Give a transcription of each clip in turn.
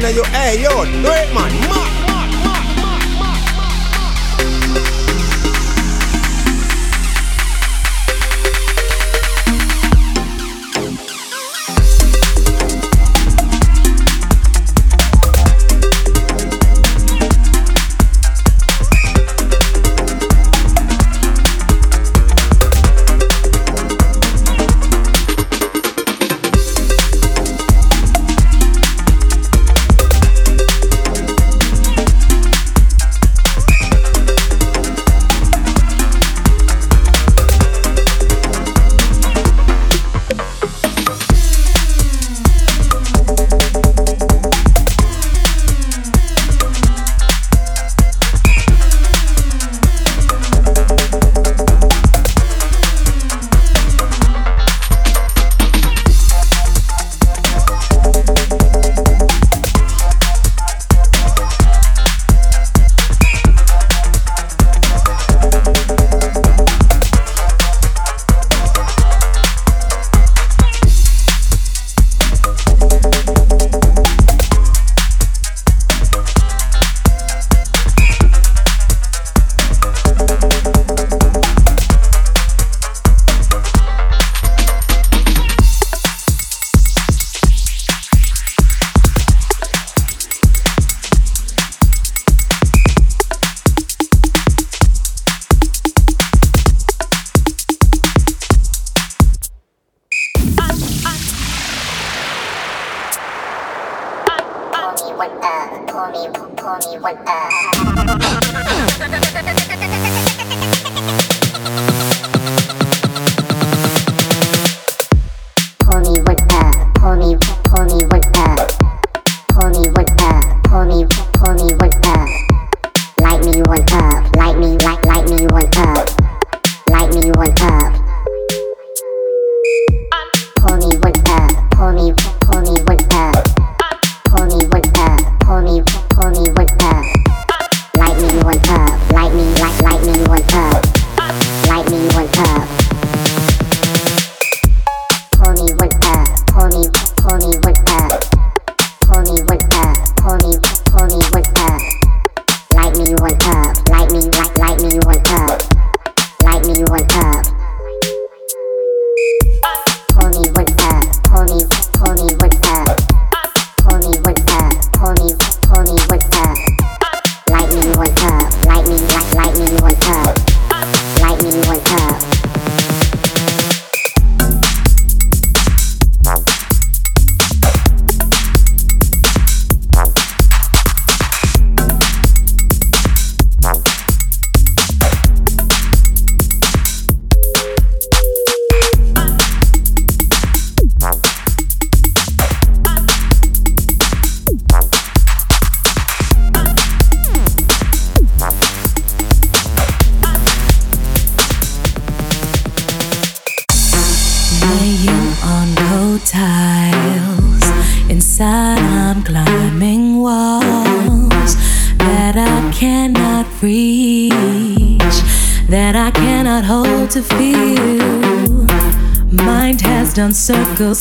Partner, you,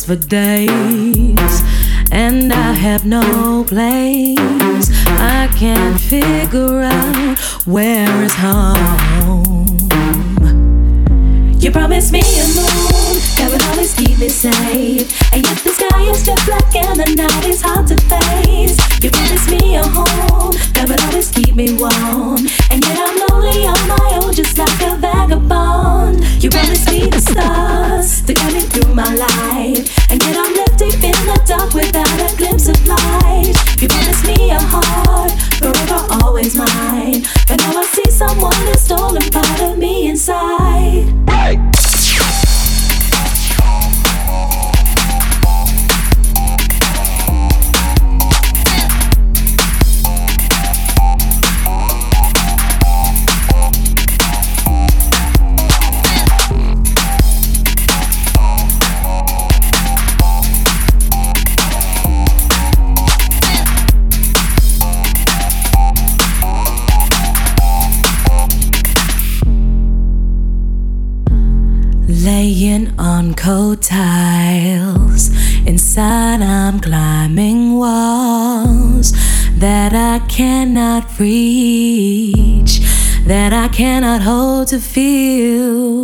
for them. You reach that I cannot hold to feel.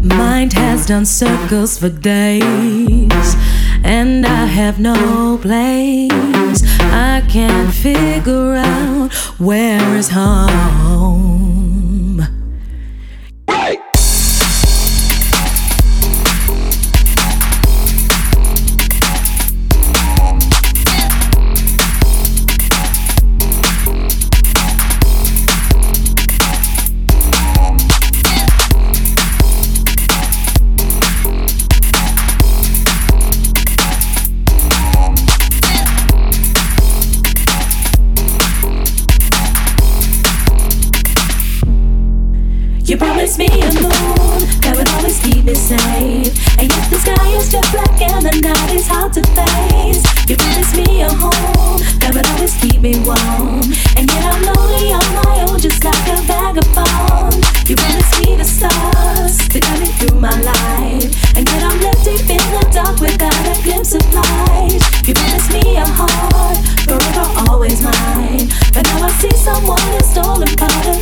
Mind has done circles for days, and I have no place. I can't figure out where is home. stars to guide me through my life. And yet I'm left deep in the dark without a glimpse of light. You promised me a heart, forever always mine. But now I see someone has stolen part of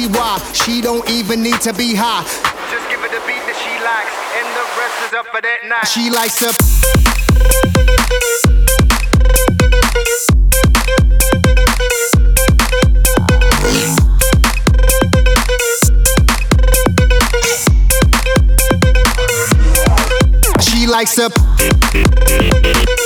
She don't even need to be high. Just give her the beat that she likes, and the rest is up for that night. She likes to. She likes to.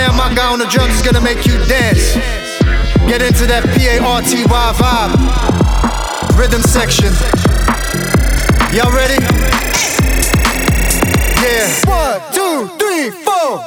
Now, my guy on the drums is gonna make you dance. Get into that P-A-R-T-Y vibe. Rhythm section. Y'all ready? Yeah. One, two, three, four.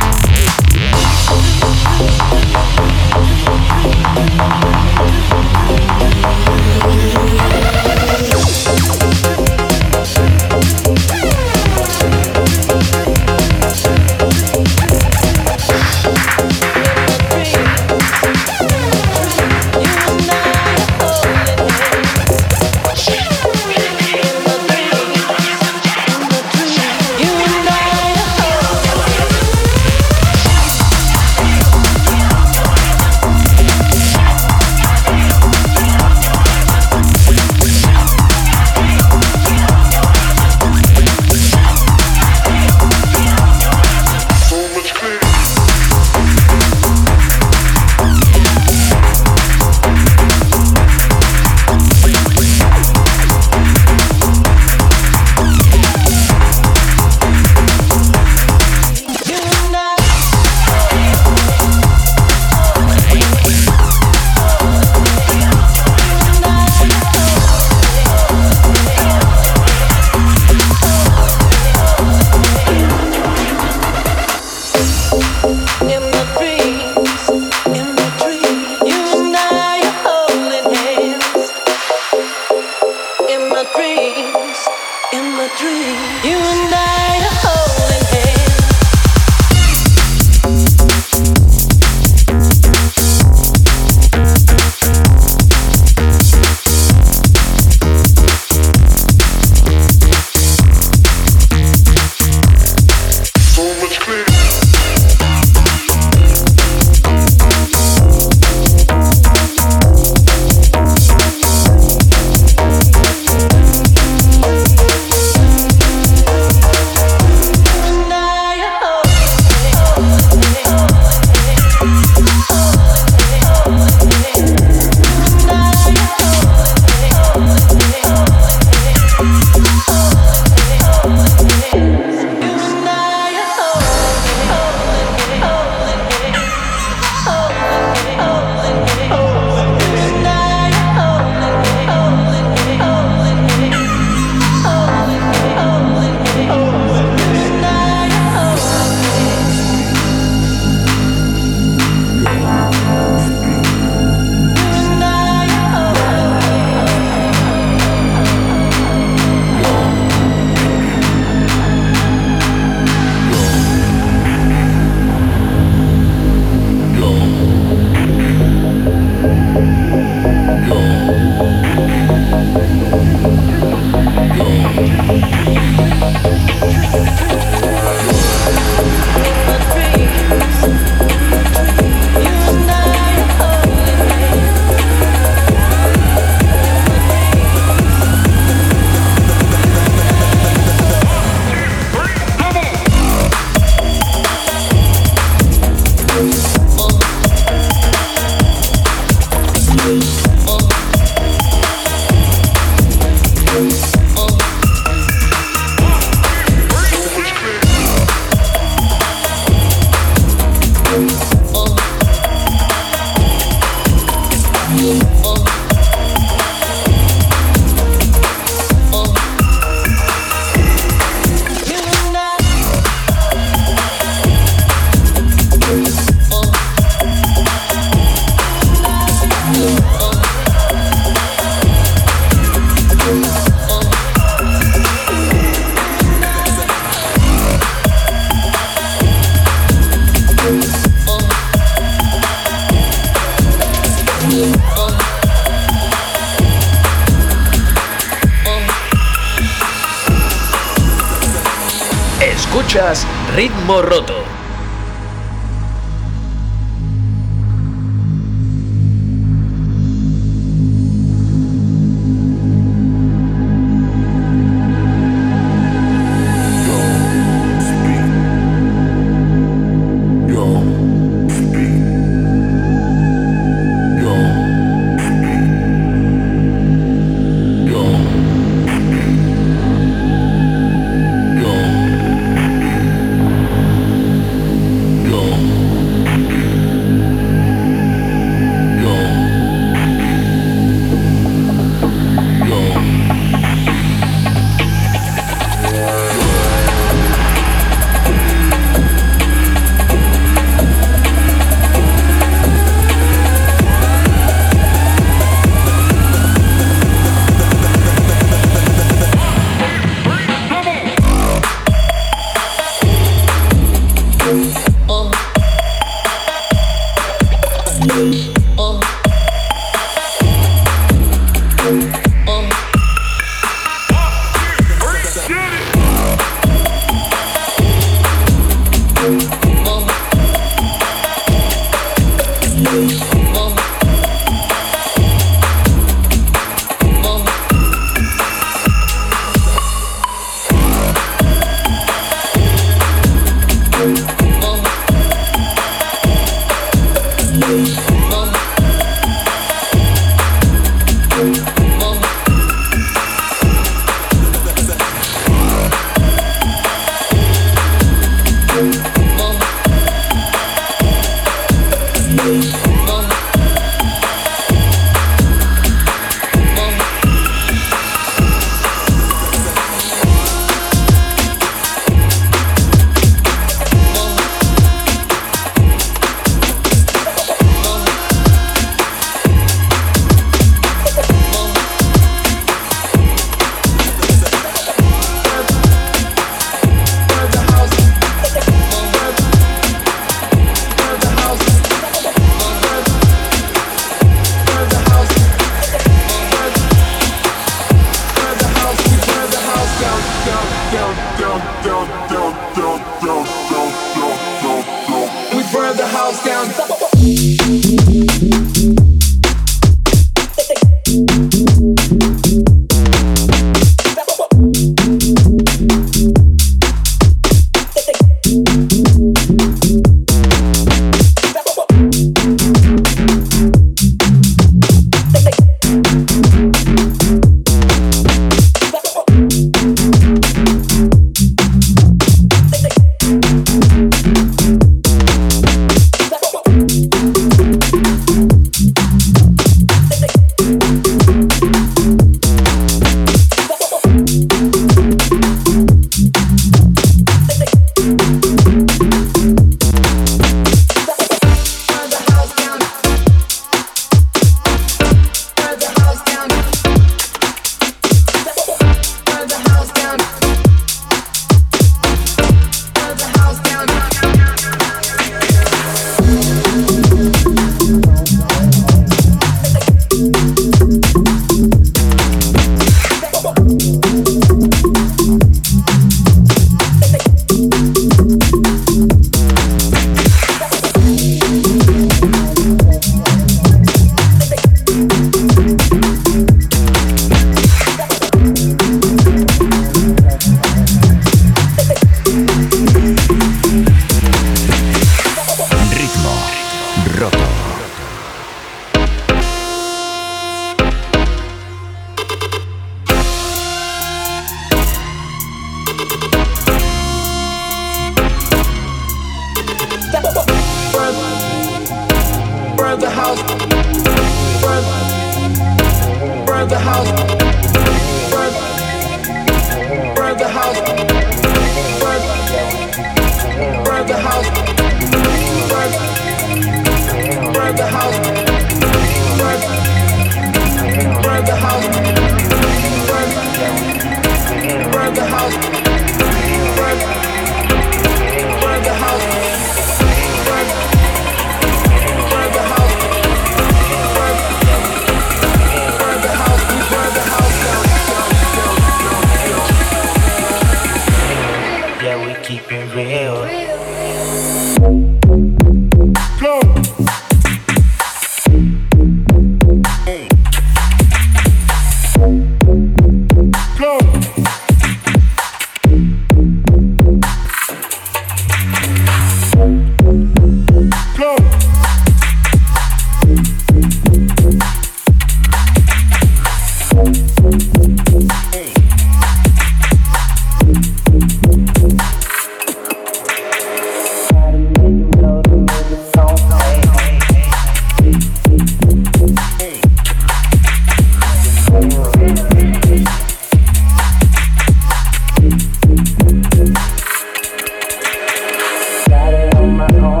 my home.